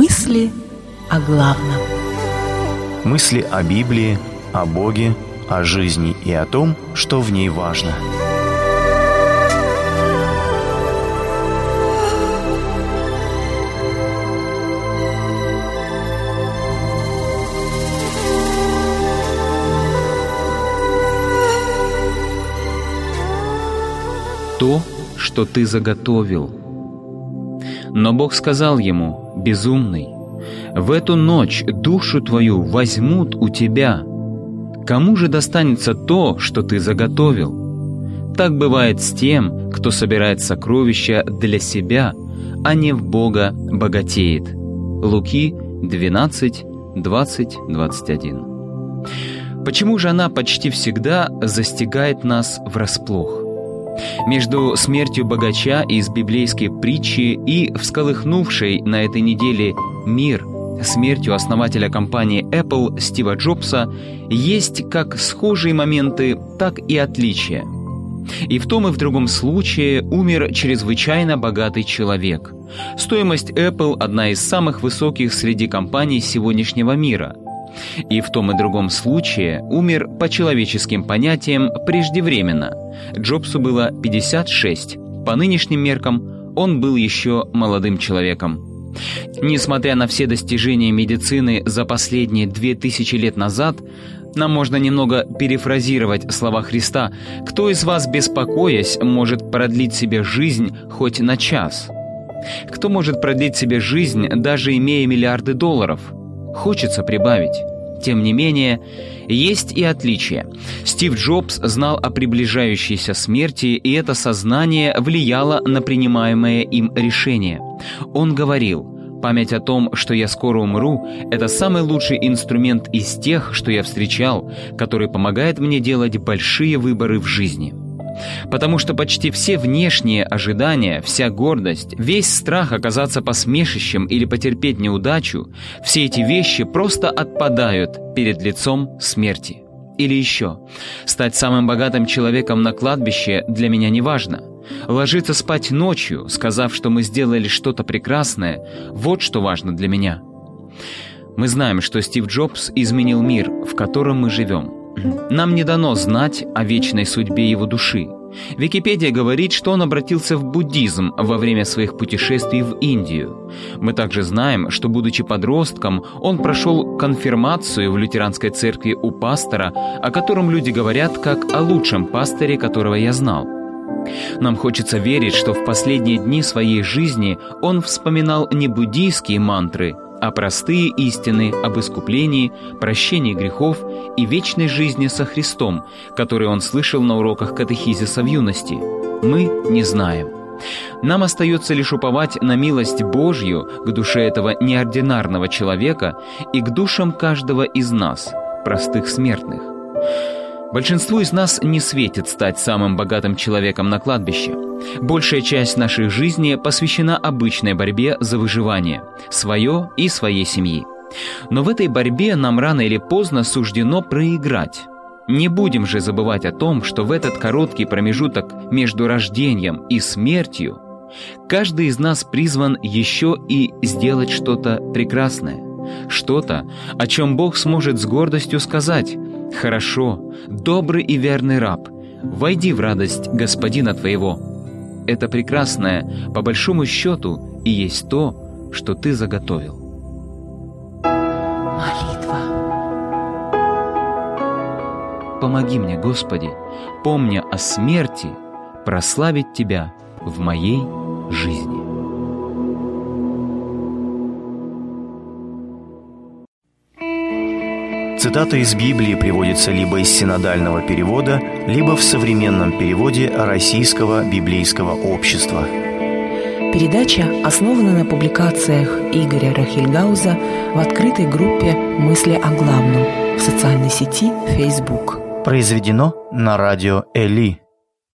Мысли о главном. Мысли о Библии, о Боге, о жизни и о том, что в ней важно. То, что ты заготовил. Но Бог сказал ему, «Безумный, в эту ночь душу твою возьмут у тебя. Кому же достанется то, что ты заготовил? Так бывает с тем, кто собирает сокровища для себя, а не в Бога богатеет. Луки 12, 20, 21. Почему же она почти всегда застигает нас врасплох? Между смертью богача из библейской притчи и всколыхнувшей на этой неделе мир смертью основателя компании Apple Стива Джобса есть как схожие моменты, так и отличия. И в том и в другом случае умер чрезвычайно богатый человек. Стоимость Apple одна из самых высоких среди компаний сегодняшнего мира – и в том и другом случае умер по человеческим понятиям преждевременно. Джобсу было 56. По нынешним меркам он был еще молодым человеком. Несмотря на все достижения медицины за последние две тысячи лет назад, нам можно немного перефразировать слова Христа «Кто из вас, беспокоясь, может продлить себе жизнь хоть на час?» Кто может продлить себе жизнь, даже имея миллиарды долларов – Хочется прибавить. Тем не менее, есть и отличия. Стив Джобс знал о приближающейся смерти, и это сознание влияло на принимаемое им решение. Он говорил, «Память о том, что я скоро умру, это самый лучший инструмент из тех, что я встречал, который помогает мне делать большие выборы в жизни». Потому что почти все внешние ожидания, вся гордость, весь страх оказаться посмешищем или потерпеть неудачу, все эти вещи просто отпадают перед лицом смерти. Или еще, стать самым богатым человеком на кладбище для меня не важно. Ложиться спать ночью, сказав, что мы сделали что-то прекрасное, вот что важно для меня. Мы знаем, что Стив Джобс изменил мир, в котором мы живем. Нам не дано знать о вечной судьбе его души. Википедия говорит, что он обратился в буддизм во время своих путешествий в Индию. Мы также знаем, что, будучи подростком, он прошел конфирмацию в лютеранской церкви у пастора, о котором люди говорят как о лучшем пасторе, которого я знал. Нам хочется верить, что в последние дни своей жизни он вспоминал не буддийские мантры – а простые истины об искуплении, прощении грехов и вечной жизни со Христом, которые он слышал на уроках катехизиса в юности, мы не знаем. Нам остается лишь уповать на милость Божью к душе этого неординарного человека и к душам каждого из нас, простых смертных. Большинству из нас не светит стать самым богатым человеком на кладбище. Большая часть нашей жизни посвящена обычной борьбе за выживание, свое и своей семьи. Но в этой борьбе нам рано или поздно суждено проиграть. Не будем же забывать о том, что в этот короткий промежуток между рождением и смертью каждый из нас призван еще и сделать что-то прекрасное. Что-то, о чем Бог сможет с гордостью сказать «Хорошо, добрый и верный раб, войди в радость господина твоего». Это прекрасное, по большому счету, и есть то, что ты заготовил. Молитва. Помоги мне, Господи, помня о смерти, прославить Тебя в моей жизни. Цитата из Библии приводится либо из синодального перевода, либо в современном переводе Российского библейского общества. Передача основана на публикациях Игоря Рахильгауза в открытой группе «Мысли о главном» в социальной сети Facebook. Произведено на радио Эли.